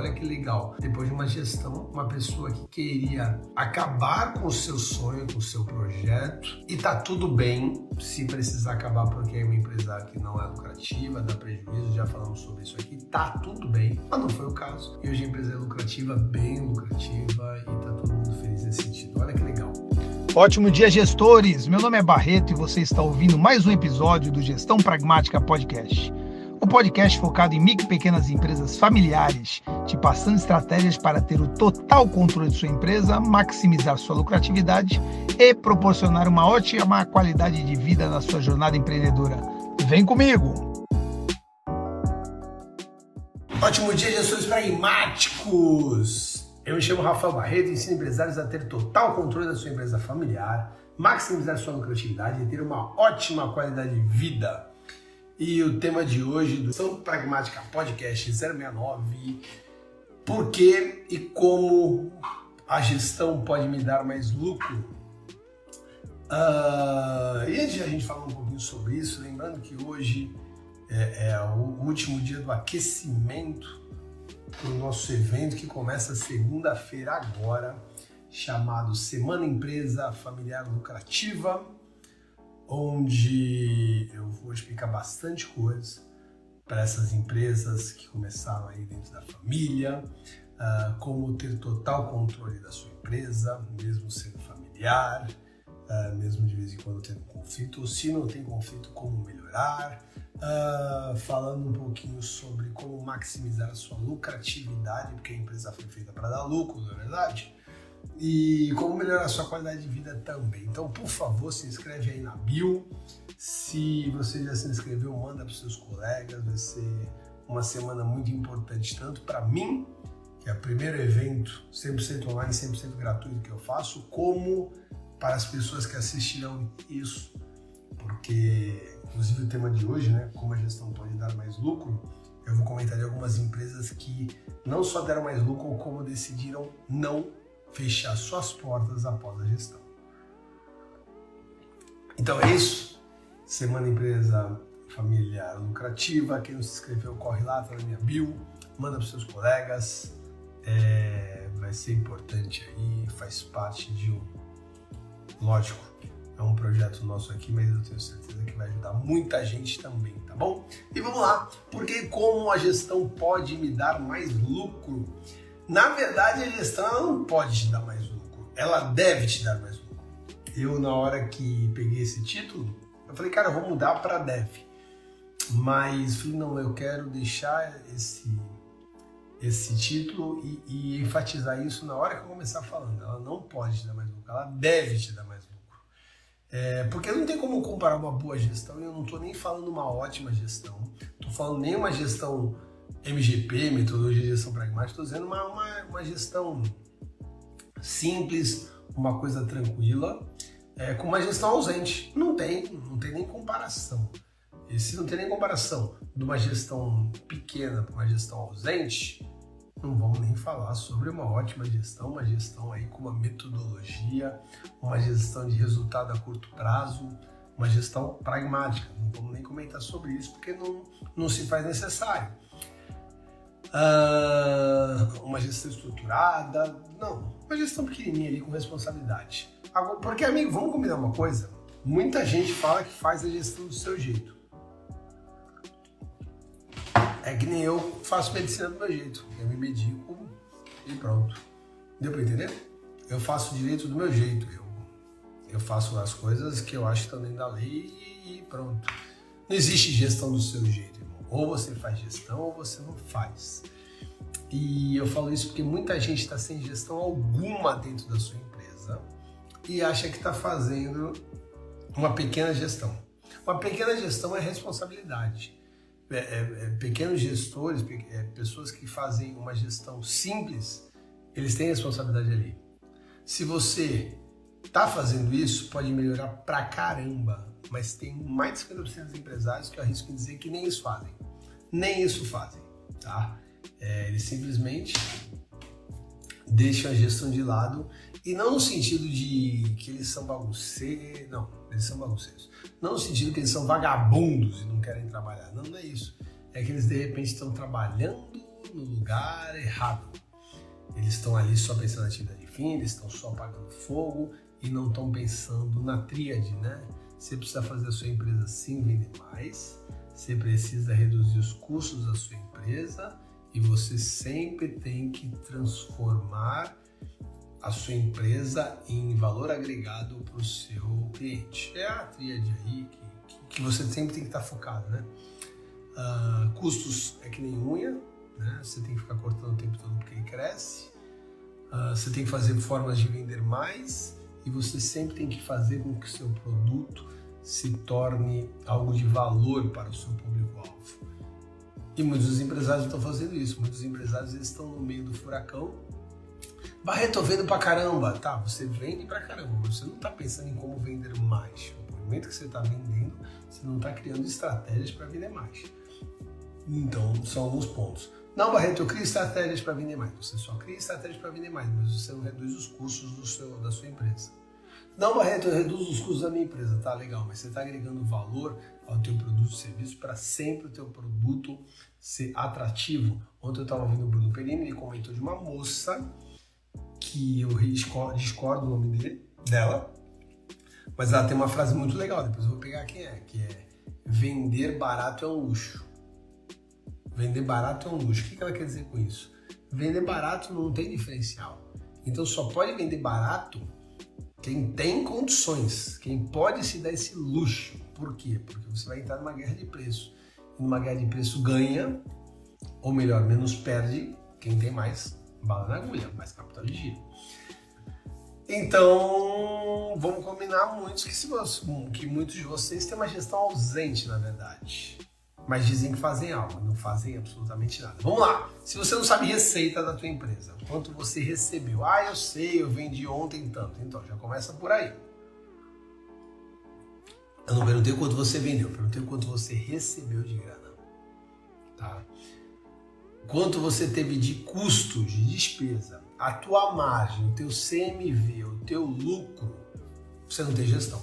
Olha que legal. Depois de uma gestão, uma pessoa que queria acabar com o seu sonho, com o seu projeto, e tá tudo bem se precisar acabar porque é uma empresa que não é lucrativa, dá prejuízo, já falamos sobre isso aqui, tá tudo bem. Mas não foi o caso. E hoje a empresa é lucrativa, bem lucrativa, e tá todo mundo feliz nesse sentido. Olha que legal. Ótimo dia, gestores! Meu nome é Barreto e você está ouvindo mais um episódio do Gestão Pragmática Podcast. Podcast focado em micro e pequenas empresas familiares, te passando estratégias para ter o total controle de sua empresa, maximizar sua lucratividade e proporcionar uma ótima qualidade de vida na sua jornada empreendedora. Vem comigo! Ótimo dia, gestores pragmáticos! Eu me chamo Rafael Barreto e ensino empresários a ter total controle da sua empresa familiar, maximizar sua lucratividade e ter uma ótima qualidade de vida. E o tema de hoje do São Pragmática Podcast 069, por que e como a gestão pode me dar mais lucro? Uh, e antes de a gente falar um pouquinho sobre isso, lembrando que hoje é, é o último dia do aquecimento para o nosso evento que começa segunda-feira agora, chamado Semana Empresa Familiar Lucrativa, onde eu vou explicar bastante coisas para essas empresas que começaram aí dentro da família, uh, como ter total controle da sua empresa, mesmo sendo familiar, uh, mesmo de vez em quando tendo conflito, ou se não tem conflito, como melhorar, uh, falando um pouquinho sobre como maximizar a sua lucratividade, porque a empresa foi feita para dar lucro, não é verdade? E como melhorar sua qualidade de vida também. Então, por favor, se inscreve aí na bio. Se você já se inscreveu, manda para seus colegas. Vai ser uma semana muito importante, tanto para mim, que é o primeiro evento 100% online, 100% gratuito que eu faço, como para as pessoas que assistirão isso, porque inclusive o tema de hoje, né, como a gestão pode dar mais lucro, eu vou comentar de algumas empresas que não só deram mais lucro, como decidiram não fechar suas portas após a gestão. Então é isso. Semana Empresa Familiar Lucrativa. Quem não se inscreveu, corre lá, tá na minha bio, manda para seus colegas. É, vai ser importante aí, faz parte de um Lógico, é um projeto nosso aqui, mas eu tenho certeza que vai ajudar muita gente também, tá bom? E vamos lá, porque como a gestão pode me dar mais lucro? Na verdade, a gestão ela não pode te dar mais lucro, ela deve te dar mais lucro. Eu, na hora que peguei esse título, eu falei, cara, eu vou mudar para dev. Mas falei, não, eu quero deixar esse esse título e, e, enfatizar isso na hora que eu começar falando. Ela não pode te dar mais lucro, ela deve te dar mais lucro. É, porque não tem como comparar uma boa gestão, e eu não estou nem falando uma ótima gestão, estou falando nem uma gestão MGP, metodologia de gestão pragmática, estou dizendo uma, uma, uma, gestão simples, uma coisa tranquila, é, com uma gestão ausente. Não tem, não tem nem comparação. E se não tem nem comparação de uma gestão pequena para uma gestão ausente, não vamos nem falar sobre uma ótima gestão, uma gestão aí com uma metodologia, uma gestão de resultado a curto prazo, uma gestão pragmática. Não vamos nem comentar sobre isso porque não, não se faz necessário. Uh, uma gestão estruturada, não, uma gestão pequenininha ali com responsabilidade. Agora, porque, amigo, vamos combinar uma coisa? Muita gente fala que faz a gestão do seu jeito. É que nem eu faço medicina do meu jeito. Eu me medico e pronto. Deu pra entender? Eu faço direito do meu jeito. Eu, eu faço as coisas que eu acho que estão dentro da lei e pronto. Não existe gestão do seu jeito. Ou você faz gestão ou você não faz. E eu falo isso porque muita gente está sem gestão alguma dentro da sua empresa e acha que está fazendo uma pequena gestão. Uma pequena gestão é responsabilidade. É, é, é, pequenos gestores, é, pessoas que fazem uma gestão simples, eles têm responsabilidade ali. Se você está fazendo isso, pode melhorar pra caramba, mas tem mais de 50% dos empresários que eu arrisco em dizer que nem isso fazem. Nem isso fazem, tá? É, eles simplesmente deixam a gestão de lado e não no sentido de que eles são bagunceiros, não, eles são bagunceiros. Não no sentido que eles são vagabundos e não querem trabalhar, não, não é isso. É que eles de repente estão trabalhando no lugar errado. Eles estão ali só pensando na atividade fim, eles estão só apagando fogo e não estão pensando na tríade, né? Você precisa fazer a sua empresa sim vender mais, você precisa reduzir os custos da sua empresa e você sempre tem que transformar a sua empresa em valor agregado para o seu cliente. É a tríade aí que, que, você sempre tem que estar focado, né? Uh, custos é que nem unha, né? Você tem que ficar cortando o tempo todo porque ele cresce. Uh, você tem que fazer formas de vender mais e você sempre tem que fazer com que o seu produto se torne algo de valor para o seu público-alvo. E muitos empresários estão fazendo isso. Muitos empresários estão no meio do furacão Barreto, vendo pra caramba. Tá, você vende pra caramba, você não tá pensando em como vender mais. No momento que você tá vendendo, você não tá criando estratégias para vender mais. Então, são alguns pontos. Não, Barreto, eu crio estratégias para vender mais. Você só cria estratégias para vender mais, mas você não reduz os custos seu, da sua empresa. Não, Barreto, eu reduzo os custos da minha empresa. Tá legal, mas você está agregando valor ao teu produto e serviço para sempre o teu produto ser atrativo. Ontem eu estava ouvindo o Bruno Perini, ele comentou de uma moça que eu discordo o nome dele, dela, mas ela tem uma frase muito legal, depois eu vou pegar quem é, que é vender barato é um luxo. Vender barato é um luxo. O que ela quer dizer com isso? Vender barato não tem diferencial. Então só pode vender barato quem tem condições, quem pode se dar esse luxo. Por quê? Porque você vai entrar numa guerra de preço. E numa guerra de preço ganha, ou melhor, menos perde quem tem mais bala na agulha, mais capital de giro. Então, vamos combinar muitos que, se que muitos de vocês têm uma gestão ausente, na verdade. Mas dizem que fazem algo, não fazem absolutamente nada. Vamos lá. Se você não sabe receita da tua empresa, quanto você recebeu? Ah, eu sei, eu vendi ontem tanto. Então, já começa por aí. Eu não perguntei quanto você vendeu, eu perguntei quanto você recebeu de grana. Tá? quanto você teve de custo, de despesa, a tua margem, o teu CMV, o teu lucro, você não tem gestão.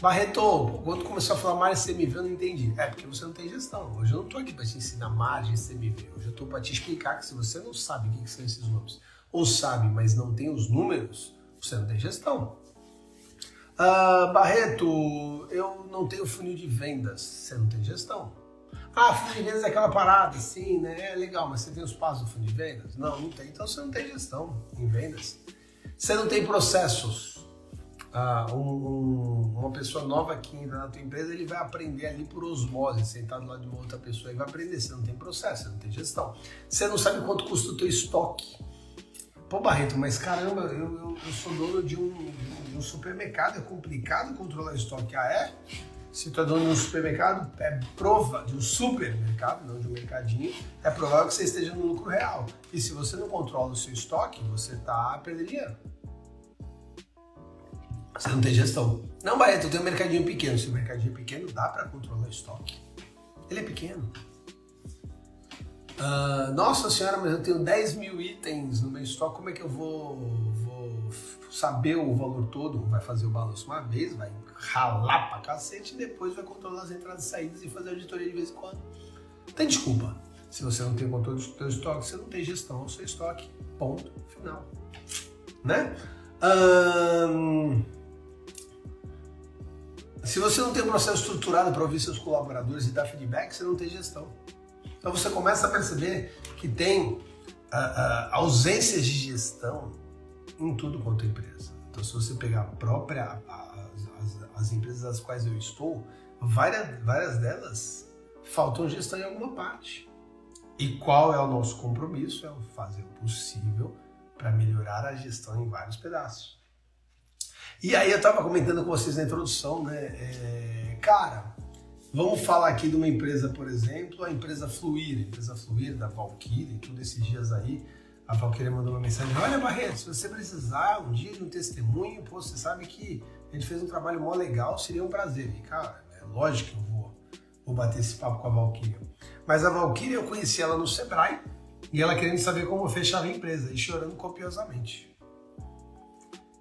Barreto, quando começou a falar margem CMV, eu não entendi. É porque você não tem gestão. Hoje eu não estou aqui para te ensinar margem CMV. Hoje eu estou para te explicar que se você não sabe o que, são esses números, ou sabe, mas não tem os números, você não tem gestão. Uh, Barreto, eu não tenho funil de vendas, você não tem gestão. Ah, fundo de vendas é aquela parada, sim, né? É legal, mas você tem os passos do fundo de vendas? Não, não tem. Então você não tem gestão em vendas. Você não tem processos. Ah, um, um, uma pessoa nova que entra na tua empresa, ele vai aprender ali por osmose, sentado lá de uma outra pessoa, e vai aprender. Você não tem processo, você não tem gestão. Você não sabe quanto custa o teu estoque. Pô, Barreto, mas caramba, eu, eu, eu sou dono de um, de um supermercado, é complicado controlar estoque. Ah, é? se tu é dono de um supermercado, é prova de um supermercado, não de um mercadinho, é provável que você esteja no lucro real. E se você não controla o seu estoque, você está perdendo dinheiro. Você não tem gestão. Não, Barreto, eu tenho um mercadinho pequeno. Se o mercadinho é pequeno, dá para controlar o estoque. Ele é pequeno. Uh, nossa senhora, mas eu tenho 10 mil itens no meu estoque, como é que eu vou, vou saber o valor todo? Vai fazer o balanço uma vez, vai ralar pra cacete e depois vai controlar as entradas e saídas e fazer auditoria de vez em quando. Tem desculpa. Se você não tem controle do seu estoque, você não tem gestão do seu estoque. Ponto final. Né? Se você não tem um processo estruturado para ouvir seus colaboradores e dar feedback, você não tem gestão. Então você começa a perceber que tem uh, uh, ausências de gestão em tudo quanto é empresa. Então se você pegar a própria a, as, as empresas das quais eu estou, várias, várias delas faltam gestão em alguma parte. E qual é o nosso compromisso? É fazer o possível para melhorar a gestão em vários pedaços. E aí eu estava comentando com vocês na introdução, né? É, cara, vamos falar aqui de uma empresa, por exemplo, a empresa Fluir, a empresa Fluir da Valkyrie, tudo esses dias aí, a Valkyrie mandou uma mensagem, olha Barreto, se você precisar um dia de um testemunho, pô, você sabe que gente fez um trabalho mó legal, seria um prazer. E, cara, é lógico que eu vou, vou bater esse papo com a Valkyria. Mas a Valkyria, eu conheci ela no Sebrae e ela querendo saber como fechava a empresa e chorando copiosamente.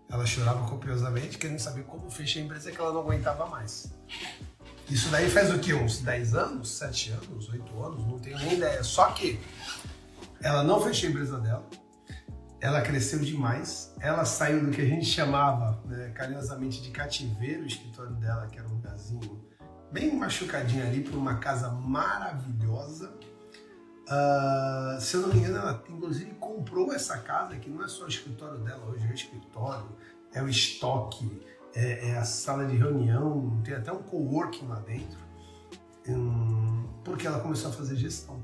Ela chorava copiosamente, querendo saber como fechar a empresa que ela não aguentava mais. Isso daí faz o quê? Uns 10 anos, 7 anos, 8 anos? Não tenho nem ideia. Só que ela não fechou a empresa dela, ela cresceu demais, ela saiu do que a gente chamava né, carinhosamente de cativeiro, o escritório dela, que era um lugarzinho bem machucadinho ali, para uma casa maravilhosa. Uh, se eu não me engano, ela inclusive comprou essa casa, que não é só o escritório dela, hoje é o escritório, é o estoque, é, é a sala de reunião, tem até um coworking lá dentro, hum, porque ela começou a fazer gestão.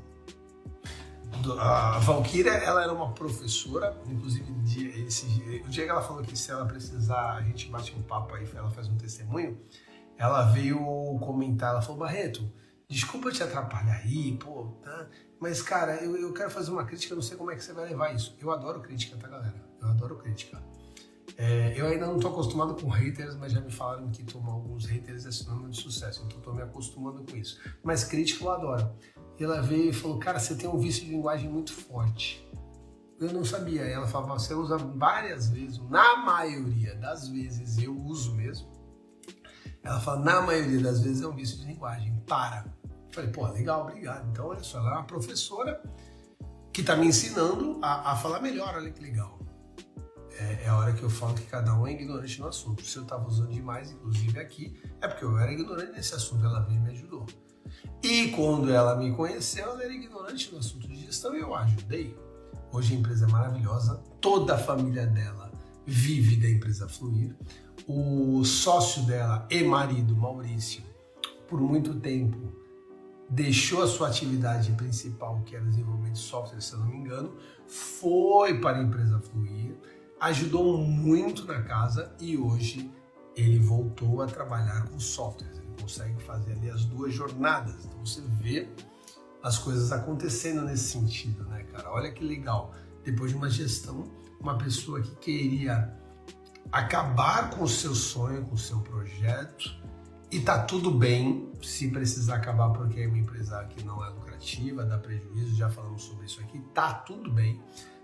A Valkyria, ela era uma professora, inclusive esse, o dia que ela falou que se ela precisar, a gente bate um papo aí, ela faz um testemunho, ela veio comentar, ela falou, Barreto, desculpa te atrapalhar aí, pô, tá? mas cara, eu, eu quero fazer uma crítica, não sei como é que você vai levar isso. Eu adoro crítica, tá galera? Eu adoro crítica. É, eu ainda não estou acostumado com haters, mas já me falaram que tomar alguns haters é sinônimo de sucesso, então estou me acostumando com isso. Mas crítica eu adoro. E ela veio e falou: Cara, você tem um vício de linguagem muito forte. Eu não sabia. Ela falava: Você usa várias vezes, na maioria das vezes eu uso mesmo. Ela fala: Na maioria das vezes é um vício de linguagem. Para. Falei: Pô, legal, obrigado. Então, olha só, ela é uma professora que está me ensinando a, a, falar melhor. Olha que legal. É, é, a hora que eu falo que cada um é ignorante no assunto. Se eu estava usando demais, inclusive aqui, é porque eu era ignorante nesse assunto. Ela veio e me ajudou. E quando ela me conheceu, ela era ignorante no assunto de gestão e eu ajudei. Hoje a empresa é maravilhosa, toda a família dela vive da empresa Fluir. O sócio dela e marido, Maurício, por muito tempo deixou a sua atividade principal, que era desenvolvimento de software, se eu não me engano, foi para a empresa Fluir, ajudou muito na casa e hoje ele voltou a trabalhar com softwares consegue fazer ali as duas jornadas. Então você vê as coisas acontecendo nesse sentido, né, cara? Olha que legal. Depois de uma gestão, uma pessoa que queria acabar com o seu sonho, com o seu projeto, e tá tudo bem se precisar acabar porque é uma empresa que não é lucrativa, dá prejuízo, já falamos sobre isso aqui, tá tudo bem.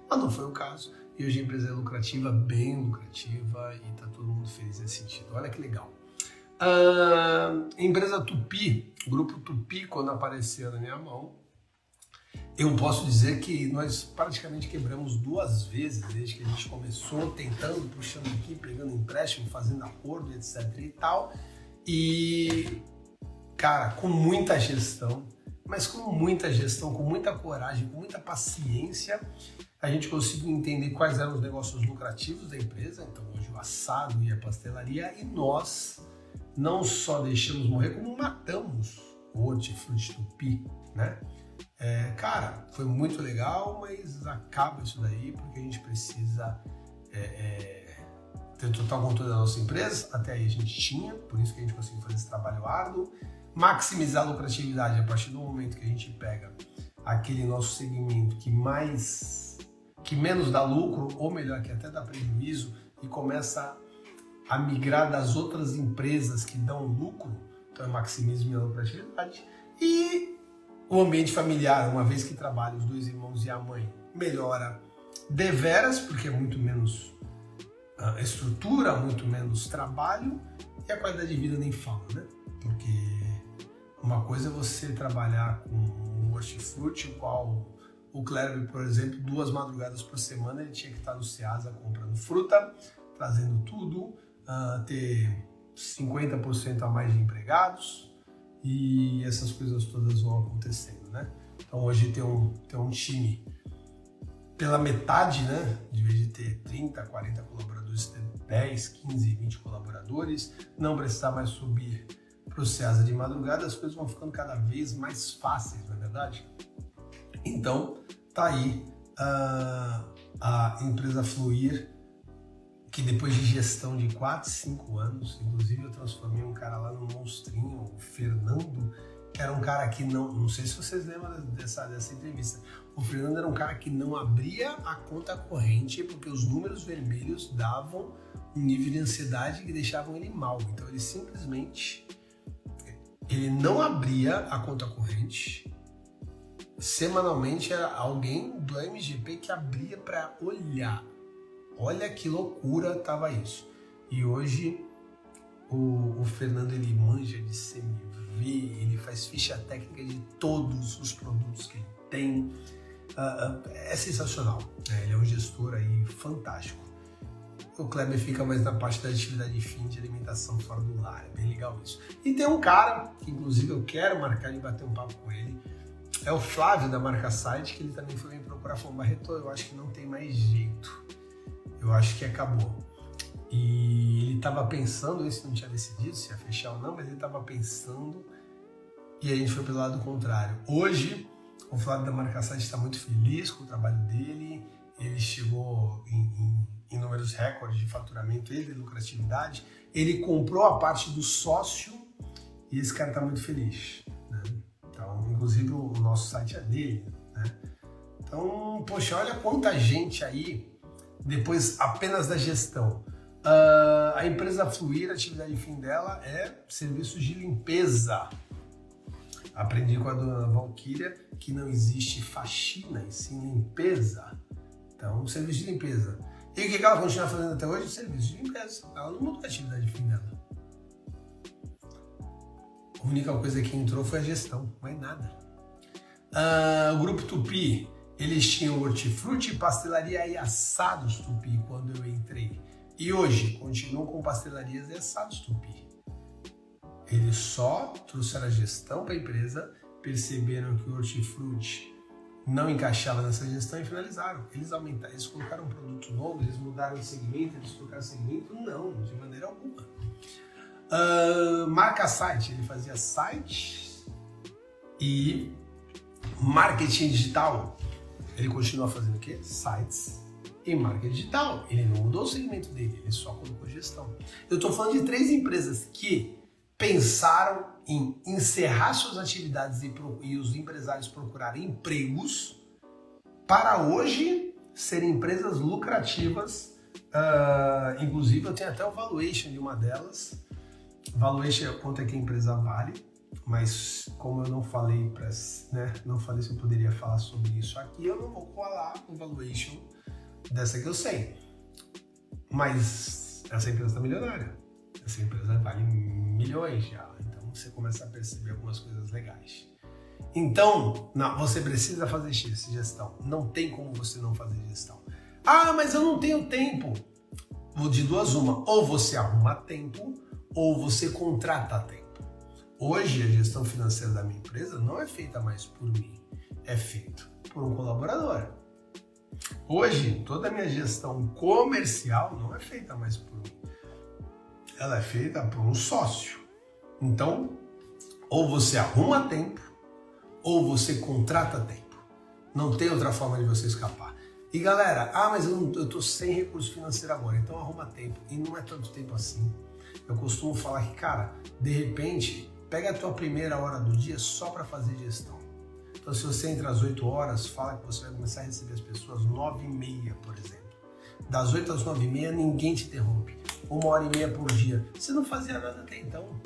Mas não foi o caso. E hoje a empresa é lucrativa, bem lucrativa, e tá todo mundo feliz nesse sentido. Olha que legal. Uh, empresa Tupi, grupo Tupi, quando apareceu na minha mão, eu posso dizer que nós praticamente quebramos duas vezes desde que a gente começou, tentando, puxando aqui, pegando empréstimo, fazendo acordo, etc e tal. E, cara, com muita gestão, mas com muita gestão, com muita coragem, com muita paciência, a gente conseguiu entender quais eram os negócios lucrativos da empresa. Então, hoje o assado e a pastelaria, e nós não só deixamos morrer, como matamos o hortifruti tupi, né? É, cara, foi muito legal, mas acaba isso daí porque a gente precisa é, é, ter total controle da nossa empresa. Até aí a gente tinha, por isso que a gente conseguiu fazer esse trabalho árduo. Maximizar a lucratividade a partir do momento que a gente pega aquele nosso segmento que mais, que menos dá lucro, ou melhor, que até dá prejuízo, e começa a migrar das outras empresas que dão lucro, então é maximismo e lucratividade, e o ambiente familiar, uma vez que trabalha os dois irmãos e a mãe, melhora deveras, porque é muito menos estrutura, muito menos trabalho, e a qualidade de vida nem fala, né? Porque uma coisa é você trabalhar com um hortifruti, o qual o Kleber, por exemplo, duas madrugadas por semana ele tinha que estar no Ceasa comprando fruta, trazendo tudo, uh, ter 50% a mais de empregados e essas coisas todas vão acontecendo, né? Então hoje tem um, tem um time pela metade, né? De vez de ter 30, 40 colaboradores, ter 10, 15, 20 colaboradores, não precisar mais subir para o CEASA de madrugada, as coisas vão ficando cada vez mais fáceis, não é verdade? Então, tá aí uh, a empresa Fluir que depois de gestão de 4, 5 anos, inclusive eu transformei um cara lá no monstrinho, o Fernando, que era um cara que não, não sei se vocês lembram dessa, dessa entrevista, o Fernando era um cara que não abria a conta corrente porque os números vermelhos davam um nível de ansiedade que deixavam ele mal, então ele simplesmente ele não abria a conta corrente, semanalmente era alguém do MGP que abria para olhar Olha que loucura tava isso. E hoje o, o Fernando ele manja de CMV, ele faz ficha técnica de todos os produtos que ele tem. Uh, uh, é sensacional. Né? Ele é um gestor aí fantástico. O Kleber fica mais na parte da atividade fim de alimentação fora do lar. É bem legal isso. E tem um cara, que inclusive eu quero marcar e bater um papo com ele. É o Flávio da marca Site, que ele também foi me procurar. Falou, Barreto, eu acho que não tem mais jeito. Eu acho que acabou. E ele estava pensando, esse não tinha decidido se ia fechar ou não, mas ele estava pensando e a gente foi pelo lado contrário. Hoje, o Flávio da Marca Site está muito feliz com o trabalho dele, ele chegou em, em, em números recordes de faturamento e de lucratividade. Ele comprou a parte do sócio e esse cara está muito feliz. Né? Então, inclusive, o nosso site é dele. Né? Então, poxa, olha quanta gente aí, depois apenas da gestão. Uh, a empresa Fluir, a atividade fim dela é serviços de limpeza. Aprendi com a dona Valquíria que não existe faxina e sim limpeza. Então, serviço de limpeza. E o que ela continua fazendo até hoje? Serviço de limpeza. Ela não mudou a atividade fim dela. A única coisa que entrou foi a gestão, mais nada. Uh, o grupo Tupi, eles tinham hortifruti, pastelaria e assados Tupi quando eu entrei. E hoje continuam com pastelarias e assados Tupi. Eles só trouxeram a gestão para a empresa, perceberam que o hortifruti não encaixava nessa gestão e finalizaram. Eles aumentaram, eles colocaram um produto novo, eles mudaram o segmento, eles trocaram o segmento? Não, de maneira alguma. Uh, marca site, ele fazia site e marketing digital. Ele continua fazendo o quê? Sites em marketing digital. Ele não mudou o segmento dele, ele só colocou gestão. Eu estou falando de três empresas que pensaram em encerrar suas atividades e, e os empresários procurarem empregos para hoje serem empresas lucrativas. Uh, inclusive, eu tenho até o valuation de uma delas. Valuation é quanto é que a empresa vale, mas como eu não falei, pra, né, não falei se eu poderia falar sobre isso aqui, eu não vou falar o valuation dessa que eu sei. Mas essa empresa está milionária. Essa empresa vale milhões já. Então você começa a perceber algumas coisas legais. Então, não, você precisa fazer gestão. Não tem como você não fazer gestão. Ah, mas eu não tenho tempo. Vou de duas uma. Ou você arruma tempo, ou você contrata tempo. Hoje, a gestão financeira da minha empresa não é feita mais por mim, é feita por um colaborador. Hoje, toda a minha gestão comercial não é feita mais por mim. Ela é feita por um sócio. Então, ou você arruma tempo, ou você contrata tempo. Não tem outra forma de você escapar. E galera, ah, mas eu, tô sem recurso financeiro agora, então arruma tempo. E não é tanto tempo assim. Eu costumo falar que, cara, de repente, pega a tua primeira hora do dia só para fazer gestão. Então, se você entra às 8 horas, fala que você vai começar a receber as pessoas 9 e meia, por exemplo. Das 8 às 9 e meia, ninguém te interrompe. Uma hora e meia por dia. Você não fazia nada até então.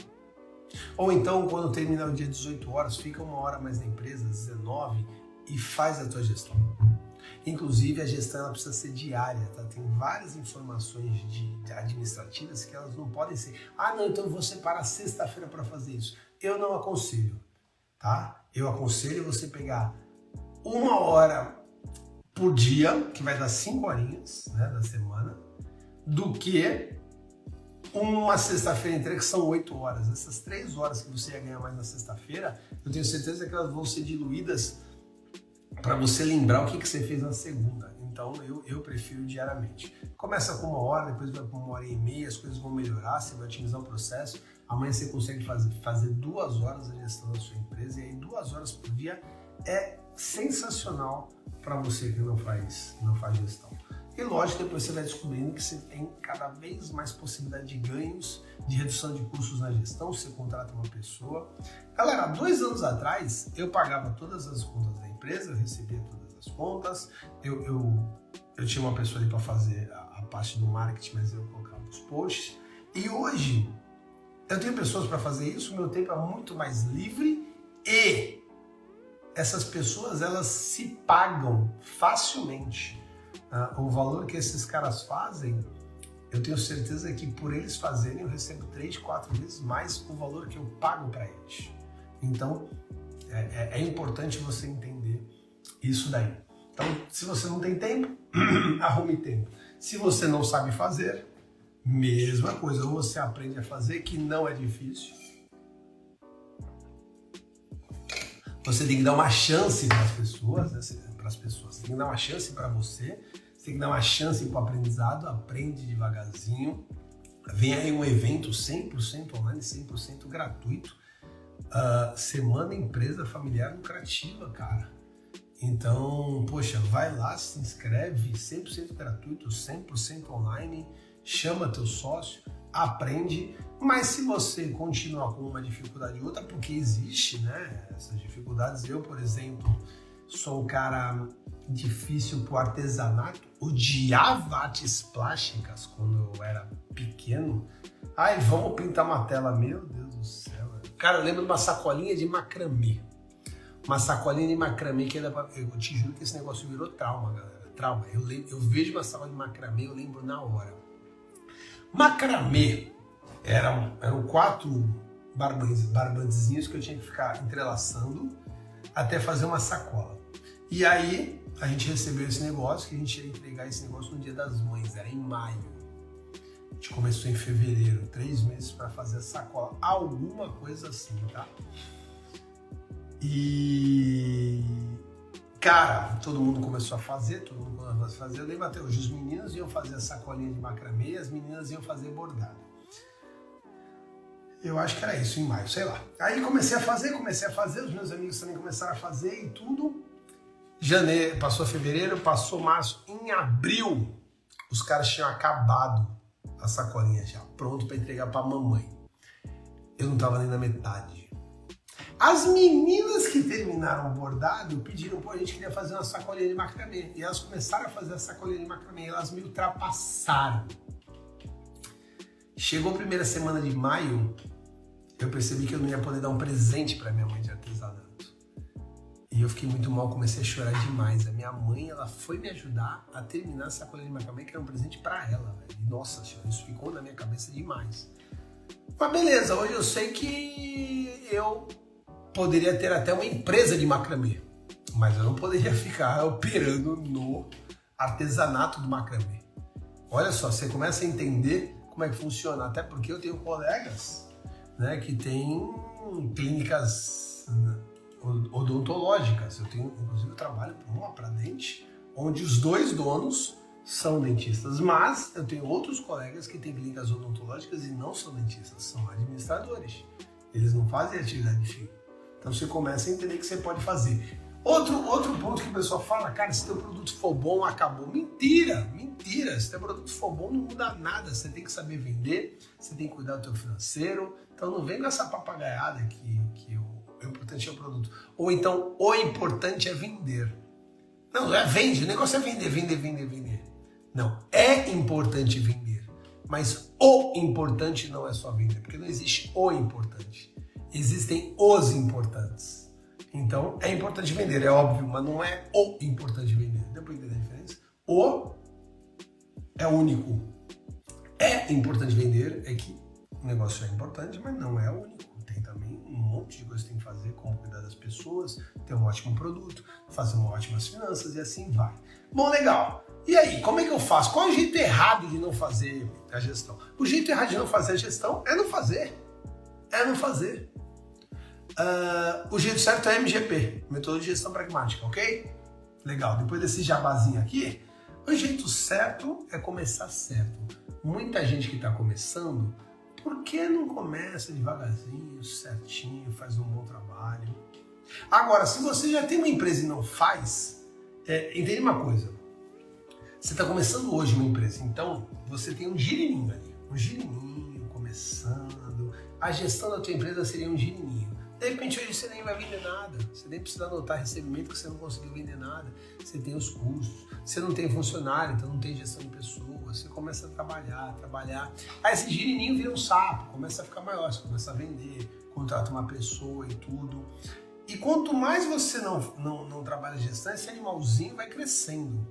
Ou então, quando terminar o dia 18 horas, fica uma hora mais na empresa, 19, e faz a tua gestão. Inclusive, a gestão ela precisa ser diária, tá? Tem várias informações de, administrativas que elas não podem ser. Ah, não, então eu vou separar sexta-feira para fazer isso. Eu não aconselho, tá? eu aconselho você pegar uma hora por dia, que vai dar cinco horinhas né, da semana, do que uma sexta-feira inteira, que são oito horas. Essas três horas que você ia ganhar mais na sexta-feira, eu tenho certeza que elas vão ser diluídas para você lembrar o que, que você fez na segunda. Então eu, eu prefiro diariamente. Começa com uma hora, depois vai para uma hora e meia, as coisas vão melhorar, você vai otimizar o processo. Amanhã você consegue fazer, fazer duas horas a gestão da sua empresa e aí duas horas por dia é sensacional para você que não faz, não faz gestão. E lógico, depois você vai descobrindo que você tem cada vez mais possibilidade de ganhos, de redução de custos na gestão, você contrata uma pessoa. Galera, dois anos atrás eu pagava todas as contas da empresa, recebia todas as contas, eu, eu, eu tinha uma pessoa ali para fazer a, a parte do marketing, mas eu colocava os posts. E hoje eu tenho pessoas para fazer isso, meu tempo é muito mais livre e essas pessoas elas se pagam facilmente. Uh, o valor que esses caras fazem, eu tenho certeza que por eles fazerem eu recebo três, quatro vezes mais o valor que eu pago para eles. Então é, é, é importante você entender isso daí. Então, se você não tem tempo, arrume tempo. Se você não sabe fazer, mesma coisa. Ou você aprende a fazer, que não é difícil. Você tem que dar uma chance para as pessoas, né? para as pessoas. Tem que dar uma chance para você. Você tem que dar uma chance para o aprendizado. Aprende devagarzinho. Vem aí um evento 100% online, 100% gratuito. Uh, Semana Empresa Familiar Lucrativa, cara. Então, poxa, vai lá, se inscreve, 100% gratuito, 100% online, chama teu sócio, aprende. Mas se você continuar com uma dificuldade ou outra, porque existe, né? Essas dificuldades. Eu, por exemplo, sou um cara difícil pro artesanato, odiava artes plásticas quando eu era pequeno. Ai, vamos pintar uma tela, meu Deus do céu. Cara, eu lembro de uma sacolinha de macramê. Uma sacolinha de macramê que era pra... Eu te juro que esse negócio virou trauma, galera. Trauma. Eu, lembro, eu vejo uma sacola de macramê, eu lembro na hora. Macramê eram, eram quatro barbantezinhos que eu tinha que ficar entrelaçando até fazer uma sacola. E aí a gente recebeu esse negócio, que a gente ia entregar esse negócio no dia das mães, era em maio. A gente começou em fevereiro, três meses para fazer a sacola, alguma coisa assim, tá? E cara, todo mundo começou a fazer, todo mundo começou a fazer. Eu lembro até hoje, os meninos iam fazer a sacolinha de macramê, as meninas iam fazer bordado. Eu acho que era isso, em maio, sei lá. Aí comecei a fazer, comecei a fazer, os meus amigos também começaram a fazer e tudo. Janeiro, passou fevereiro, passou março, em abril, os caras tinham acabado a sacolinha já, pronto para entregar para mamãe. Eu não tava nem na metade. As meninas que terminaram o bordado pediram, pô, a gente queria fazer uma sacolinha de macramê. E elas começaram a fazer a sacolinha de macramê, elas me ultrapassaram. Chegou a primeira semana de maio, eu percebi que eu não ia poder dar um presente para minha mãe de artesanato. E eu fiquei muito mal, comecei a chorar demais. A minha mãe, ela foi me ajudar a terminar essa sacolinha de macramê, que era um presente para ela, velho. E, nossa senhora, isso ficou na minha cabeça demais. Mas beleza, hoje eu sei que eu poderia ter até uma empresa de macramê, mas eu não poderia ficar operando no artesanato do macramê. Olha só, você começa a entender como é que funciona, até porque eu tenho colegas né, que têm clínicas né, odontológicas. Eu tenho, inclusive, eu trabalho para uma para dente, onde os dois donos são dentistas, mas eu tenho outros colegas que têm clínicas odontológicas e não são dentistas, são administradores. Eles não fazem atividade fim. Então você começa a entender que você pode fazer. Outro, outro ponto que o pessoal fala, cara, se teu produto for bom, acabou. Mentira, mentira. Se teu produto for bom, não muda nada. Você tem que saber vender, você tem que cuidar do teu financeiro. Então não vem com essa papagaiada que, que o importante é o produto. Ou então, o importante é vender. Não, é vende. O negócio é vender, vender, vender, vender. Não, é importante vender. Mas o importante não é só vender, porque não existe o importante. Existem os importantes. Então, é importante vender, é óbvio, mas não é o importante vender. Deu para entender a diferença? O é único. É importante vender, é que o negócio é importante, mas não é único. Também um monte de coisa que tem que fazer, como cuidar das pessoas, ter um ótimo produto, fazer uma ótimas finanças e assim vai. Bom, legal. E aí, como é que eu faço? Qual é o jeito errado de não fazer a gestão? O jeito errado de não fazer a gestão é não fazer. É não fazer. Uh, o jeito certo é MGP, Metodologia de Gestão Pragmática, ok? Legal. Depois desse jabazinho aqui, o jeito certo é começar certo. Muita gente que está começando, por que não começa devagarzinho, certinho, faz um bom trabalho? Agora, se você já tem uma empresa e não faz, é, entende uma coisa. Você está começando hoje uma empresa, então você tem um girininho ali, um girininho começando. A gestão da tua empresa seria um girininho. De repente hoje você nem vai vender nada, você nem precisa anotar recebimento que você não conseguiu vender nada. Você tem os custos, você não tem funcionário, então não tem gestão de pessoas. Você começa a trabalhar, trabalhar. Aí esse girininho vira um sapo, começa a ficar maior, você começa a vender, contrata uma pessoa e tudo. E quanto mais você não, não, não trabalha gestão, esse animalzinho vai crescendo.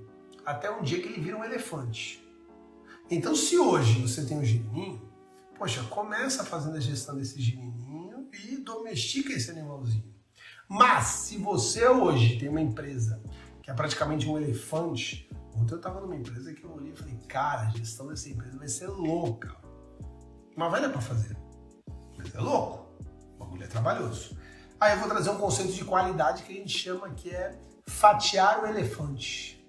Até um dia que ele vira um elefante. Então, se hoje você tem um girininho, poxa, começa fazendo a gestão desse girininho e domestica esse animalzinho. Mas se você hoje tem uma empresa que é praticamente um elefante. Ontem eu estava numa empresa que eu olhei e falei, cara, a gestão dessa empresa vai ser louca. Mas vai dar para fazer. Mas é louco. O bagulho é trabalhoso. Aí eu vou trazer um conceito de qualidade que a gente chama que é fatiar o elefante.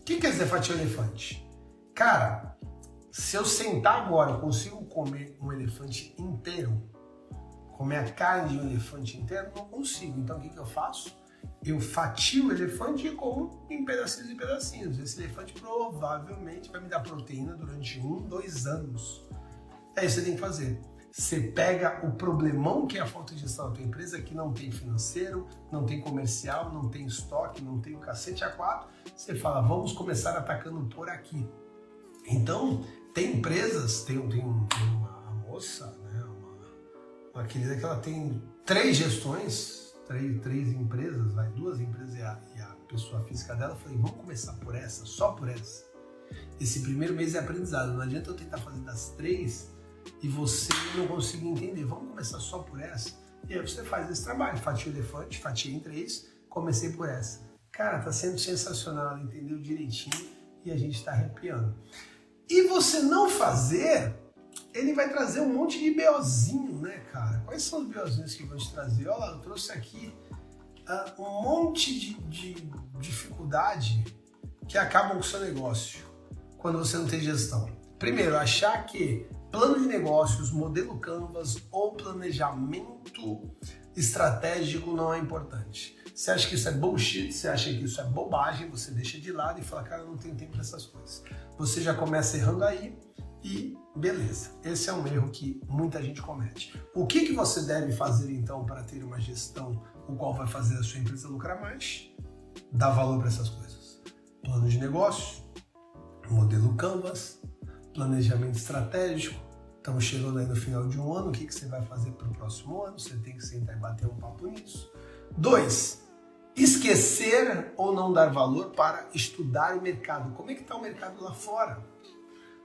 O que quer dizer fatiar o elefante? Cara, se eu sentar agora, eu consigo comer um elefante inteiro? Comer a carne de um elefante inteiro? Não consigo. Então o que, que eu faço? Eu fatio o elefante e como em pedacinhos e pedacinhos. Esse elefante provavelmente vai me dar proteína durante um, dois anos. É isso que você tem que fazer. Você pega o problemão que é a falta de gestão da tua empresa, que não tem financeiro, não tem comercial, não tem estoque, não tem o cacete a quatro. Você fala, vamos começar atacando por aqui. Então, tem empresas, tem, tem, tem uma moça, né, uma, uma querida que ela tem três gestões, três, três empresas, vai, duas empresas e a, e a pessoa física dela. Falei, vamos começar por essa, só por essa. Esse primeiro mês é aprendizado, não adianta eu tentar fazer das três e você não conseguir entender. Vamos começar só por essa? E aí você faz esse trabalho, fatia o elefante, fatia em três, comecei por essa. Cara, tá sendo sensacional, entendeu direitinho e a gente está arrepiando. E você não fazer, ele vai trazer um monte de BOzinho, né, cara? Quais são os BOzinhos que vão te trazer? Olha lá, eu trouxe aqui uh, um monte de, de dificuldade que acabam com o seu negócio quando você não tem gestão. Primeiro, achar que plano de negócios, modelo Canvas ou planejamento estratégico não é importante. Você acha que isso é bullshit, você acha que isso é bobagem, você deixa de lado e fala, cara, eu não tenho tempo para essas coisas. Você já começa errando aí e beleza. Esse é um erro que muita gente comete. O que, que você deve fazer então para ter uma gestão o qual vai fazer a sua empresa lucrar mais? Dar valor para essas coisas. Plano de negócio, modelo Canvas, planejamento estratégico. Estamos chegando aí no final de um ano, o que, que você vai fazer para o próximo ano? Você tem que sentar e bater um papo nisso. Dois, esquecer ou não dar valor para estudar o mercado. Como é que está o mercado lá fora?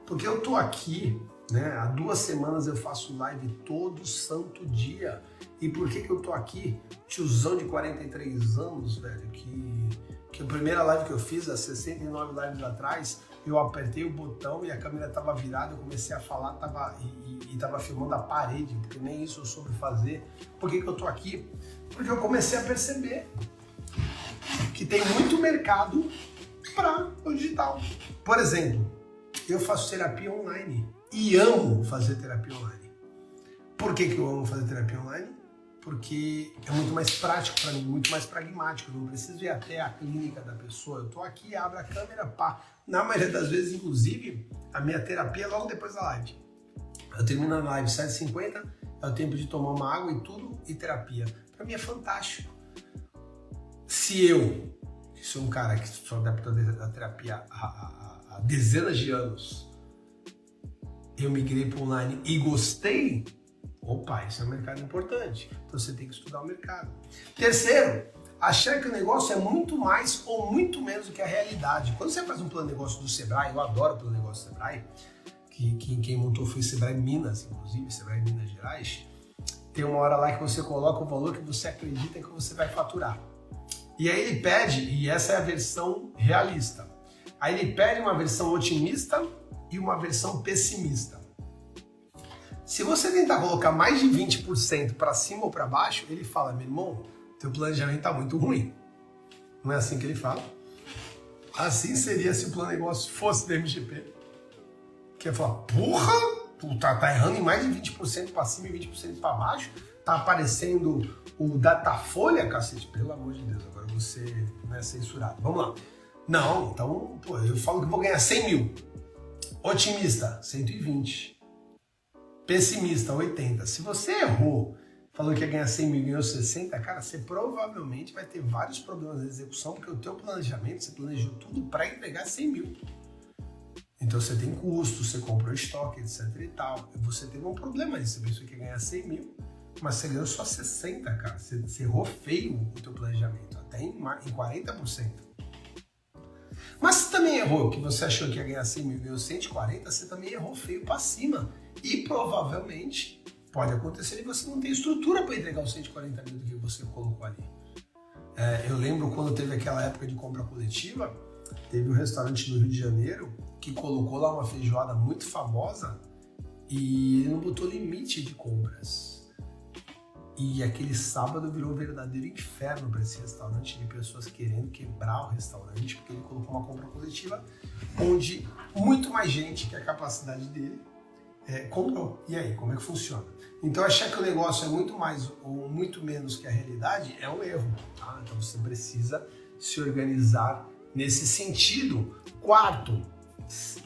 Porque eu tô aqui, né? Há duas semanas eu faço live todo santo dia. E por que que eu tô aqui? Tiozão de 43 anos, velho, que, que a primeira live que eu fiz, há 69 lives atrás, eu apertei o botão e a câmera estava virada, eu comecei a falar tava, e estava filmando a parede, porque nem isso eu soube fazer. Por que, que eu tô aqui? Porque eu comecei a perceber que tem muito mercado para o digital. Por exemplo, eu faço terapia online e amo fazer terapia online. Por que, que eu amo fazer terapia online? porque é muito mais prático para mim, muito mais pragmático. Eu não preciso ir até a clínica da pessoa. Eu estou aqui, abro a câmera, pá. Na maioria das vezes, inclusive, a minha terapia é logo depois da live. Eu termino a live 7h50, é o tempo de tomar uma água e tudo, e terapia. Para mim é fantástico. Se eu, que sou um cara que sou adepto da terapia dezenas de anos, eu migrei para online e gostei, Opa, isso é um mercado importante. Então você tem que estudar o mercado. Terceiro, achar que o negócio é muito mais ou muito menos do que a realidade. Quando você faz um plano de negócio do Sebrae, eu adoro o plano de negócio do Sebrae, que, que quem montou foi o Sebrae Minas, inclusive, Sebrae Minas Gerais. Tem uma hora lá que você coloca o valor que você acredita que você vai faturar. E aí ele pede, e essa é a versão realista. Aí ele pede uma versão otimista e uma versão pessimista. Se você tentar colocar mais de 20% para cima ou para baixo, ele fala, meu irmão, teu planejamento está muito ruim. Não é assim que ele fala. Assim seria se o plano negócio fosse da MGP. Que ia falar, porra, tu tá, tá errando em mais de 20% para cima e 20% para baixo. Tá aparecendo o Datafolha, cacete, pelo amor de Deus, agora você não é censurado. Vamos lá. Não, então, pô, eu falo que vou ganhar 100 mil. Otimista, 120 pessimista, 80. Se você errou, falou que ia ganhar 100 mil e ganhou 60, cara, você provavelmente vai ter vários problemas de execução, porque o teu planejamento, você planejou tudo para entregar 100 mil. Então você tem custo, você comprou estoque, etc e tal. Você teve um problema aí, você pensou que ia ganhar 100 mil, mas você ganhou só 60, cara. Você, você errou feio o teu planejamento, até em, em 40%. Mas você também errou, que você achou que ia ganhar 100 mil ganhou 140, você também errou feio para cima. E provavelmente pode acontecer e você não tem estrutura para entregar os 140 mil que você colocou ali. É, eu lembro quando teve aquela época de compra coletiva, teve um restaurante no Rio de Janeiro que colocou lá uma feijoada muito famosa e não botou limite de compras. E aquele sábado virou um verdadeiro inferno para esse restaurante de pessoas querendo quebrar o restaurante, porque ele colocou uma compra coletiva onde muito mais gente que a capacidade dele é, comprou. E aí, como é que funciona? Então, achar que o negócio é muito mais ou muito menos que a realidade é um erro. Tá? Então, você precisa se organizar nesse sentido. Quarto,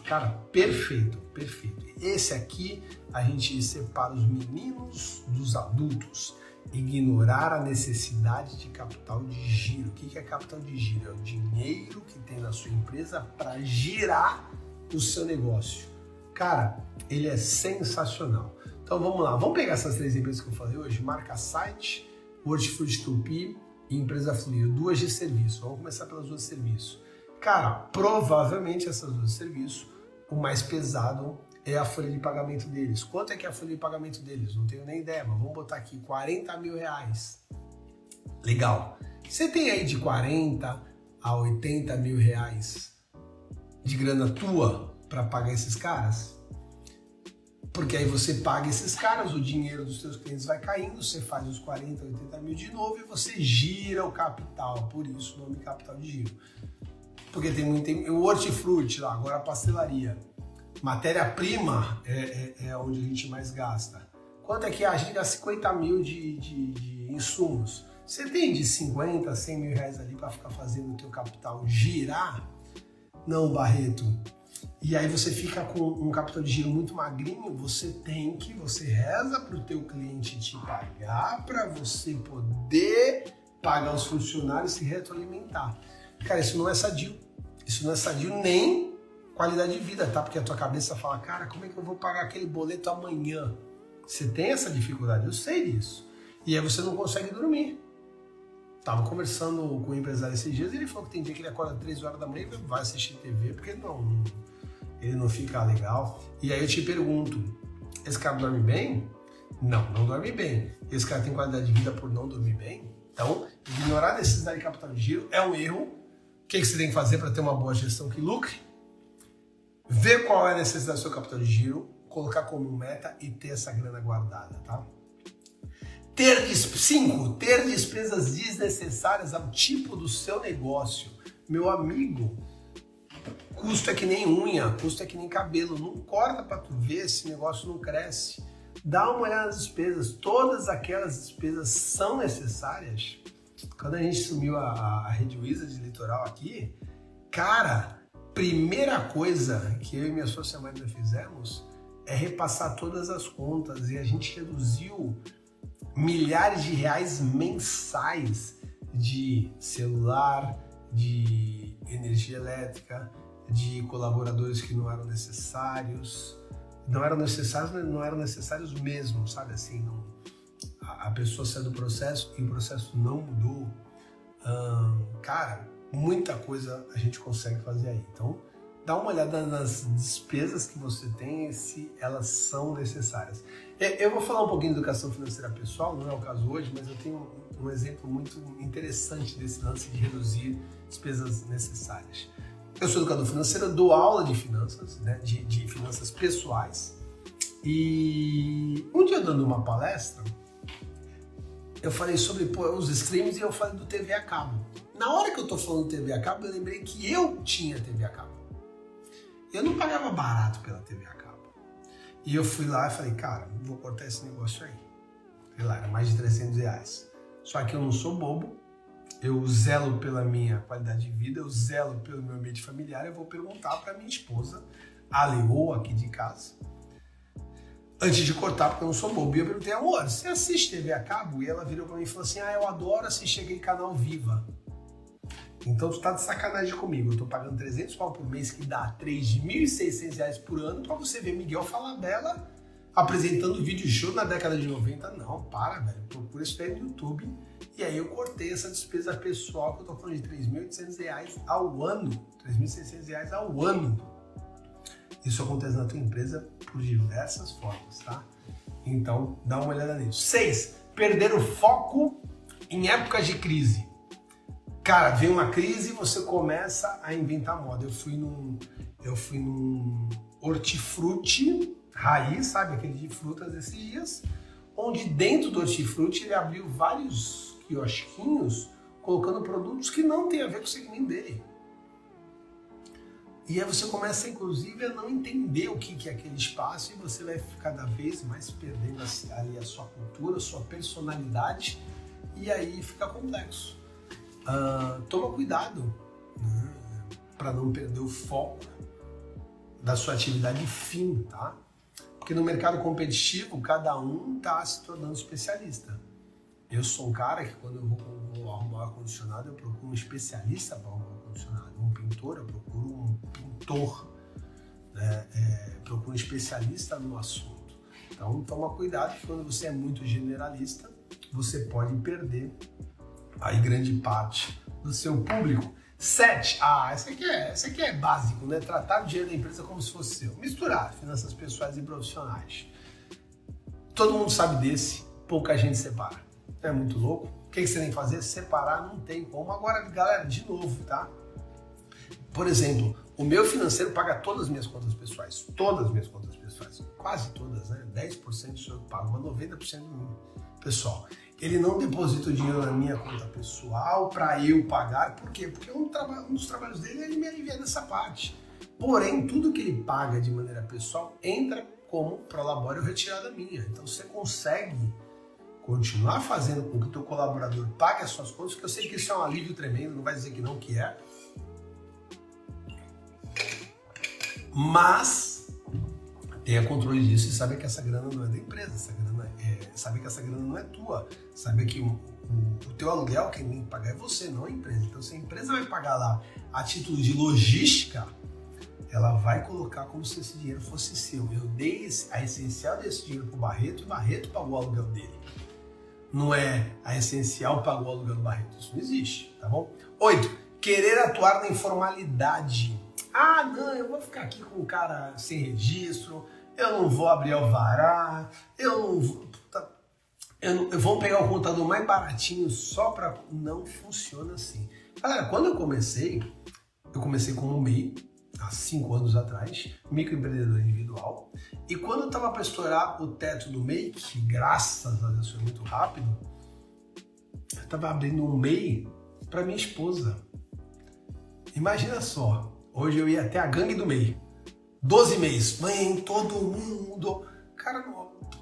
cara, perfeito, perfeito. Esse aqui a gente separa os meninos dos adultos ignorar a necessidade de capital de giro. O que é capital de giro? É o dinheiro que tem na sua empresa para girar o seu negócio. Cara, ele é sensacional. Então vamos lá, vamos pegar essas três empresas que eu falei hoje: Marca Site, Hortifruti Tupi e Empresa Fluir, duas de serviço. Vamos começar pelas duas de serviço. Cara, provavelmente essas duas de serviço, o mais pesado é a folha de pagamento deles. Quanto é que é a folha de pagamento deles? Não tenho nem ideia, mas vamos botar aqui 40 mil reais. Legal. Você tem aí de 40 a 80 mil reais de grana tua para pagar esses caras? Porque aí você paga esses caras, o dinheiro dos seus clientes vai caindo, você faz os 40, 80 mil de novo e você gira o capital. Por isso o nome capital de giro. Porque tem muito. o hortifruti lá, agora a pastelaria Matéria-prima é, é, é, onde a gente mais gasta. Quanto é que a gente gasta 50 mil de, de, de insumos? Você tem de 50, 100 mil reais ali para ficar fazendo o teu capital girar? Não, Barreto. E aí você fica com um capital de giro muito magrinho, você tem que, você reza para o teu cliente te pagar para você poder pagar os funcionários e se retroalimentar. Cara, isso não é sadio. Isso não é sadio nem qualidade de vida, tá? Porque a tua cabeça fala, cara, como é que eu vou pagar aquele boleto amanhã? Você tem essa dificuldade, eu sei disso. E aí você não consegue dormir. Tava conversando com o empresário esses dias e ele falou que tem dia que ele acorda 3 horas da manhã e vai assistir TV, porque não, ele não fica legal. E aí eu te pergunto, esse cara dorme bem? Não, não dorme bem. Esse cara tem qualidade de vida por não dormir bem? Então, ignorar a necessidade de capital de giro é um erro. O que, que você tem que fazer para ter uma boa gestão que lucre? Ver qual é a necessidade do seu capital de giro, colocar como meta e ter essa grana guardada, tá? Ter, cinco, ter despesas desnecessárias ao tipo do seu negócio. Meu amigo, custo é que nem unha, custo é que nem cabelo. Não corta para tu ver se negócio não cresce. Dá uma olhada nas despesas. Todas aquelas despesas são necessárias. Quando a gente sumiu a, a Rede Wizard Litoral aqui, cara, primeira coisa que eu e minha sócia Marina fizemos é repassar todas as contas e a gente reduziu milhares de reais mensais de celular, de energia elétrica, de colaboradores que não eram necessários. Não eram necessários, não eram necessários mesmo, sabe assim? Não, a, a pessoa saiu do processo e o processo não mudou. Hum, cara, muita coisa a gente consegue fazer aí. Então, dá uma olhada nas despesas que você tem e se elas são necessárias. Eu vou falar um pouquinho de educação financeira pessoal, não é o caso hoje, mas eu tenho um exemplo muito interessante desse lance de reduzir despesas necessárias. Eu sou educador financeiro, dou aula de finanças, né, de, de finanças pessoais. E um dia dando uma palestra, eu falei sobre pô, os streams e eu falei do TV a cabo. Na hora que eu tô falando TV a cabo, eu lembrei que eu tinha TV a cabo. Eu não pagava barato pela TV a cabo. E eu fui lá e falei, cara, vou cortar esse negócio aí. Sei lá, era mais de 300 reais. Só que eu não sou bobo, eu zelo pela minha qualidade de vida, eu zelo pelo meu ambiente familiar, eu vou perguntar para minha esposa, a Leoa aqui de casa, antes de cortar, porque eu não sou bobo. E eu perguntei, amor, você assiste TV a cabo? E ela virou para mim e falou assim, ah, eu adoro assistir aquele canal Viva. Então tu tá de sacanagem comigo. Eu tô pagando 300 pau por mês, que dá 3.600 reais por ano, pra você ver Miguel Falabella apresentando vídeo show na década de 90. Não, para, velho. Procura isso aí no YouTube. E aí eu cortei essa despesa pessoal, que eu tô falando de 3.800 reais ao ano. 3.600 reais ao ano. Isso acontece na tua empresa por diversas formas, tá? Então, dá uma olhada nisso. 6. Perder o foco em épocas de crise. Cara, vem uma crise e você começa a inventar moda. Eu fui num, eu fui num hortifruti raiz, sabe? Aquele de frutas esses dias, onde dentro do hortifruti ele abriu vários quiosquinhos colocando produtos que não tem a ver com o segmento dele. E aí você começa, inclusive, a não entender o que é aquele espaço e você vai cada vez mais perdendo ali a sua cultura, a sua personalidade e aí fica complexo. Uh, toma cuidado né, para não perder o foco da sua atividade fim, tá? Porque no mercado competitivo, cada um está se tornando especialista. Eu sou um cara que quando eu vou, vou arrumar ar-condicionado, eu procuro um especialista para arrumar ar-condicionado. Um pintor, eu procuro pintor. Né? É, um especialista no assunto. Então toma cuidado que quando você é muito generalista, você pode perder aí grande parte do seu público. Sete, ah, esse aqui, é, esse aqui é básico, né? Tratar o dinheiro da empresa como se fosse seu. Misturar finanças pessoais e profissionais. Todo mundo sabe desse, pouca gente separa. É muito louco. O que você tem que fazer? Separar não tem como. Agora, galera, de novo, tá? Por exemplo, o meu financeiro paga todas as minhas contas pessoais. Todas as minhas contas pessoais. Quase todas, né? 10% eu pago, mas 90% do meu pessoal ele não deposita o dinheiro na minha conta pessoal para eu pagar. Por quê? Porque um, um, dos trabalhos dele é ele me aliviar dessa parte. Porém, tudo que ele paga de maneira pessoal entra como prolabore ou retirada minha. Então você consegue continuar fazendo com que o teu colaborador pague as suas contas, que eu sei que isso é um alívio tremendo, não vai dizer que não que é. Mas tenha controle disso e sabe que essa grana não é da empresa, essa grana é, sabe que essa grana não é tua, sabe que o, o, o teu aluguel quem tem que pagar é você, não a empresa. Então se a empresa vai pagar lá a título de logística, ela vai colocar como se esse dinheiro fosse seu. Eu dei a essencial desse dinheiro para o Barreto e o Barreto pagou o aluguel dele. Não é a essencial pagou o aluguel do Barreto. Isso não existe, tá bom? Oito, querer atuar na informalidade. Ah, não, eu vou ficar aqui com o cara sem registro, eu não vou abrir alvará, eu não vou. Eu, eu vou pegar o computador mais baratinho só para. Não funciona assim. Galera, quando eu comecei, eu comecei como MEI, há cinco anos atrás, microempreendedor individual, e quando eu estava para estourar o teto do MEI, que graças a Deus foi muito rápido, eu estava abrindo um MEI para minha esposa. Imagina só, hoje eu ia até a gangue do MEI. 12 meses. Mãe, todo mundo. Cara,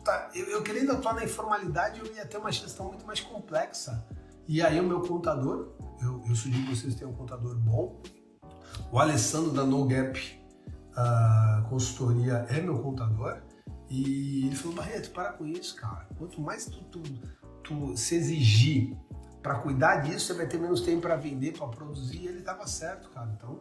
tá, eu, eu, querendo atuar na informalidade, eu ia ter uma gestão muito mais complexa. E aí o meu contador, eu, eu sugiro que vocês tenham um contador bom. O Alessandro da No Gap uh, Consultoria é meu contador. E ele falou, Barreto, para com isso, cara. Quanto mais tu, tu, tu se exigir para cuidar disso, você vai ter menos tempo para vender, para produzir. E ele estava certo, cara. Então,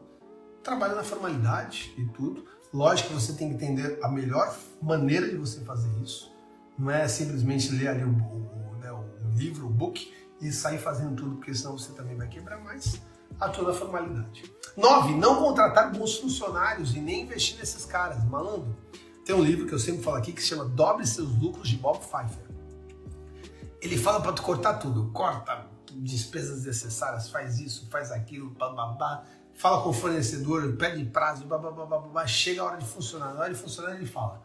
trabalha na formalidade e tudo. Lógico que você tem que entender a melhor maneira de você fazer isso. Não é simplesmente ler ali o, o, né, o livro, o book e sair fazendo tudo, porque senão você também vai quebrar mais a toda a formalidade. 9. Não contratar bons funcionários e nem investir nesses caras. Malandro, tem um livro que eu sempre falo aqui que se chama Dobre Seus Lucros de Bob Pfeiffer. Ele fala para tu cortar tudo. Corta despesas necessárias, faz isso, faz aquilo, babá fala com o fornecedor, pede prazo, blá, blá, blá, blá, blá, chega a hora de funcionar. Na hora de funcionar, ele fala: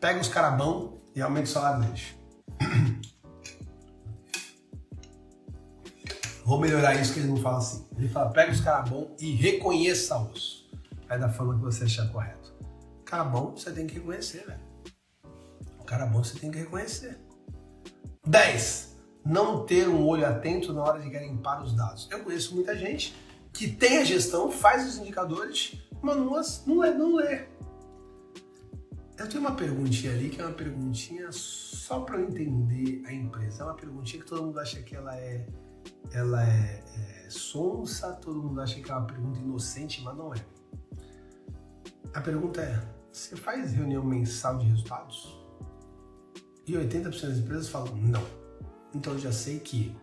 pega os carabão e aumenta o salário deles. Vou melhorar isso que ele não fala assim. Ele fala: pega os carabão e reconheça-os. Aí da forma que você achar correto. Cara bom, você tem que reconhecer, velho. Cara bom você tem que reconhecer. 10. Não ter um olho atento na hora de garimpar os dados. Eu conheço muita gente que tem a gestão, faz os indicadores, mas não, lê, não lê. Eu tenho uma perguntinha ali que é uma perguntinha só para eu entender a empresa. É uma perguntinha que todo mundo acha que ela é, ela é, é sonsa, todo mundo acha que é uma pergunta inocente, mas não é. A pergunta é: você faz reunião mensal de resultados? E 80% das empresas falam não. Então eu já sei que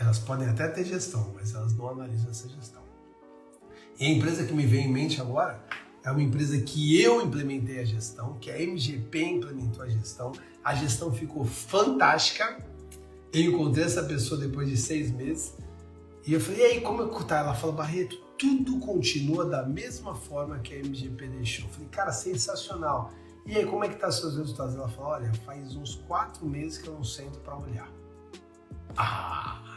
elas podem até ter gestão, mas elas não analisam essa gestão. E a empresa que me vem em mente agora é uma empresa que eu implementei a gestão, que a MGP implementou a gestão. A gestão ficou fantástica. Eu encontrei essa pessoa depois de seis meses. E eu falei, e aí, como é que tá? Ela falou, Barreto, tudo continua da mesma forma que a MGP deixou. Eu falei, cara, sensacional. E aí, como é que tá seus resultados? Ela falou, olha, faz uns quatro meses que eu não sento para olhar. Ah!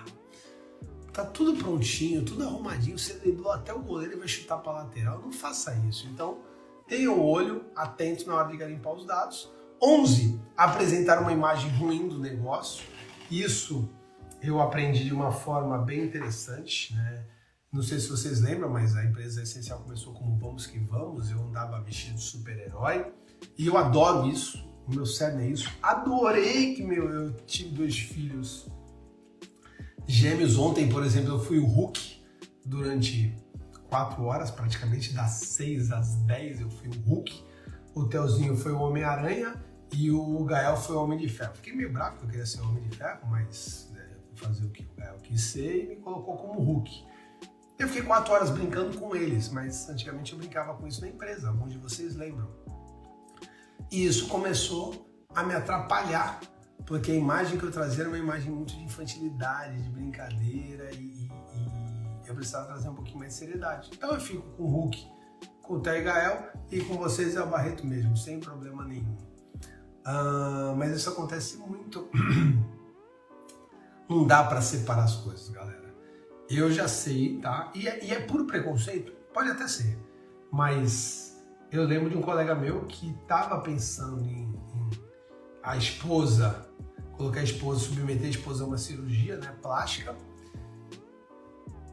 Tá tudo prontinho, tudo arrumadinho, você driblou até o goleiro e vai chutar para lateral. Não faça isso. Então, tenha o olho atento na hora de garimpar os dados. 11. Apresentar uma imagem ruim do negócio. Isso eu aprendi de uma forma bem interessante, né? Não sei se vocês lembram, mas a empresa essencial começou como Vamos que Vamos. Eu andava vestido de super-herói e eu adoro isso. O meu cérebro é isso. Adorei que meu, eu tive dois filhos gêmeos. Ontem, por exemplo, eu fui o Hulk durante quatro horas, praticamente das seis às dez eu fui o Hulk. O Telzinho foi o Homem-Aranha e o Gael foi o Homem de Ferro. Fiquei meio bravo que eu queria ser o Homem de Ferro, mas né, fazer o que o Gael quis ser e me colocou como Hulk. Eu fiquei quatro horas brincando com eles, mas antigamente eu brincava com isso na empresa, alguns de vocês lembram. E isso começou a me atrapalhar, porque a imagem que eu trazia era uma imagem muito de infantilidade, de brincadeira, e, e, eu precisava trazer um pouquinho mais de seriedade. Então eu fico com o Hulk, com o Té Gael e com vocês é o Barreto mesmo, sem problema nenhum. Uh, mas isso acontece muito. Não dá para separar as coisas, galera. Eu já sei, tá? E é, e é puro preconceito? Pode até ser. Mas eu lembro de um colega meu que estava pensando em, a esposa, colocar a esposa, submeter a esposa a uma cirurgia né, plástica.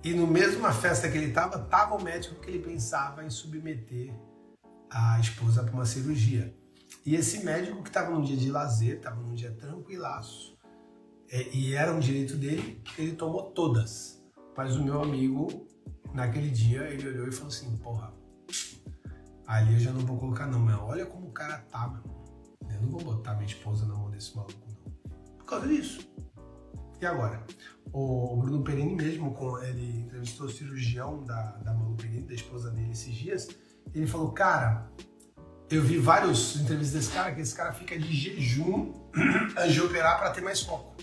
E no mesma festa que ele estava, estava o médico que ele pensava em submeter a esposa para uma cirurgia. E esse médico que estava num dia de lazer, estava num dia tranquilaço, é, e era um direito dele, ele tomou todas. Mas o meu amigo, naquele dia, ele olhou e falou assim: porra, ali eu já não vou colocar, não, mas olha como o cara tá, meu. Eu não vou botar minha esposa na mão desse maluco, não. Por causa disso. E agora? O Bruno Perini mesmo, ele entrevistou o cirurgião da, da Malu Perini, da esposa dele, esses dias. Ele falou, cara, eu vi vários entrevistas desse cara, que esse cara fica de jejum antes de operar para ter mais foco.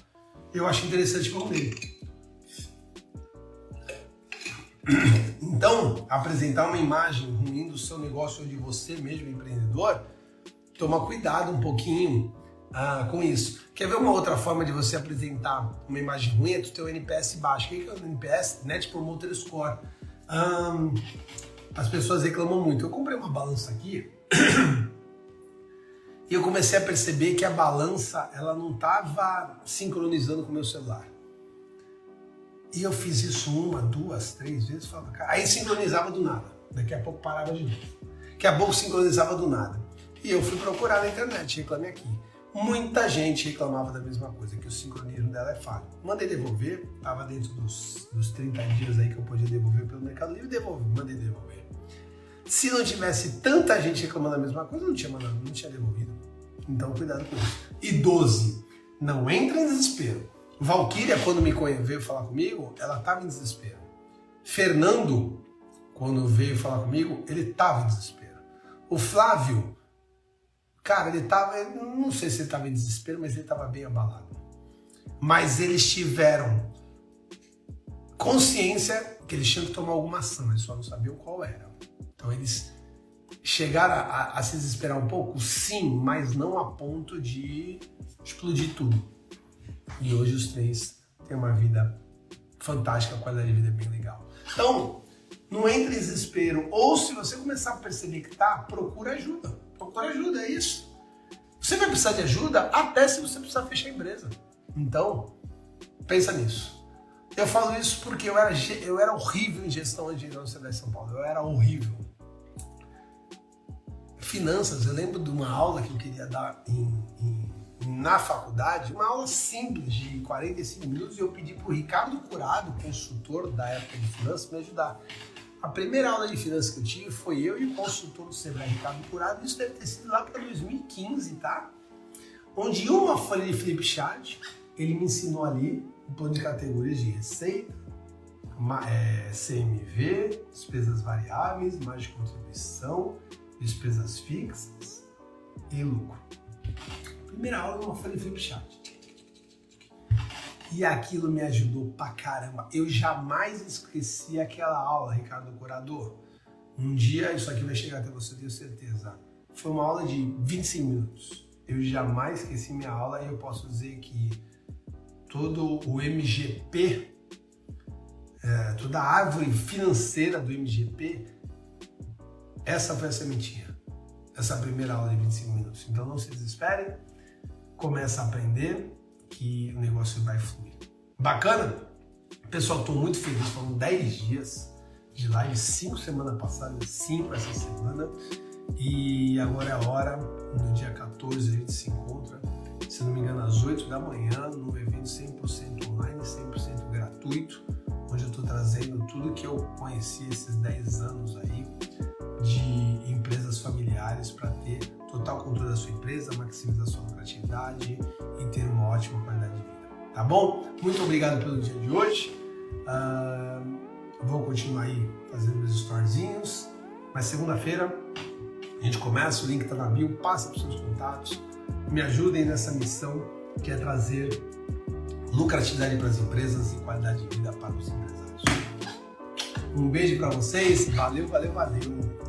Eu acho interessante como dele. Então, apresentar uma imagem ruim do seu negócio ou de você mesmo, empreendedor, toma cuidado um pouquinho ah, com isso. Quer ver uma outra forma de você apresentar uma imagem ruim? É tu ter o NPS baixo. O que é o NPS? Net Promoter Score. Um, as pessoas reclamam muito. Eu comprei uma balança aqui e eu comecei a perceber que a balança ela não estava sincronizando com o meu celular. E eu fiz isso uma, duas, três vezes. Falava, aí sincronizava do nada. Daqui a pouco parava de novo. Daqui a pouco sincronizava do nada. E eu fui procurar na internet, reclamei aqui. Muita gente reclamava da mesma coisa, que o sincronismo dela é falho. Mandei devolver, estava dentro dos, dos 30 dias aí que eu podia devolver pelo Mercado Livre, devolvi, mandei devolver. Se não tivesse tanta gente reclamando a mesma coisa, não tinha mandado, não tinha devolvido. Então cuidado com isso. E 12, não entra em desespero. Valkyria, quando me veio falar comigo, ela estava em desespero. Fernando, quando veio falar comigo, ele estava em desespero. O Flávio, cara, ele estava, não sei se ele estava em desespero, mas ele estava bem abalado. Mas eles tiveram consciência que eles tinham que tomar alguma ação, eles só não sabiam qual era. Então eles chegaram a, a, a se desesperar um pouco, sim, mas não a ponto de explodir tudo. E hoje os três têm uma vida fantástica, a qualidade de vida é bem legal. Então, não entre em desespero. Ou se você começar a perceber que tá, procura ajuda. Procura ajuda, é isso. Você vai precisar de ajuda até se você precisar fechar a empresa. Então, pensa nisso. Eu falo isso porque eu era, eu era horrível em gestão de na Universidade de São Paulo. Eu era horrível. Finanças, eu lembro de uma aula que eu queria dar em, em na faculdade, uma aula simples de 45 minutos e eu pedi para o Ricardo Curado, consultor da época de finanças, me ajudar. A primeira aula de finanças que eu tive foi eu e o consultor do Sebrae, Ricardo Curado, isso deve ter sido lá para 2015, tá? Onde uma folha de flip chart, ele me ensinou ali um plano de categorias de receita, é, CMV, despesas variáveis, margem de contribuição, despesas fixas e lucro primeira aula uma folha flipchart. E aquilo me ajudou pra caramba. Eu jamais esqueci aquela aula, Ricardo Curador. Um dia isso aqui vai chegar até você, tenho certeza. Foi uma aula de 25 minutos. Eu jamais esqueci minha aula e eu posso dizer que todo o MGP, é, toda a árvore financeira do MGP, essa foi a sementinha. Essa primeira aula de 25 minutos. Então não se desesperem, começa a aprender que o negócio vai fluir. Bacana? Pessoal, estou muito feliz. Foram 10 dias de live, 5 semana passada, 5 essa semana. E agora é a hora, no dia 14 a gente se encontra, se não me engano, às 8 da manhã, num evento 100% online, 100% gratuito, onde eu estou trazendo tudo que eu conheci esses 10 anos aí de empresas familiares para ter total controle da sua empresa, maximizar sua lucratividade e ter uma ótima qualidade de vida. Tá bom? Muito obrigado pelo dia de hoje. Uh, vou continuar aí fazendo meus storyzinhos, mas segunda-feira a gente começa, o link está na bio, passa para os seus contatos, me ajudem nessa missão que é trazer lucratividade para as empresas e qualidade de vida para os empresários. Um beijo para vocês, valeu, valeu, valeu.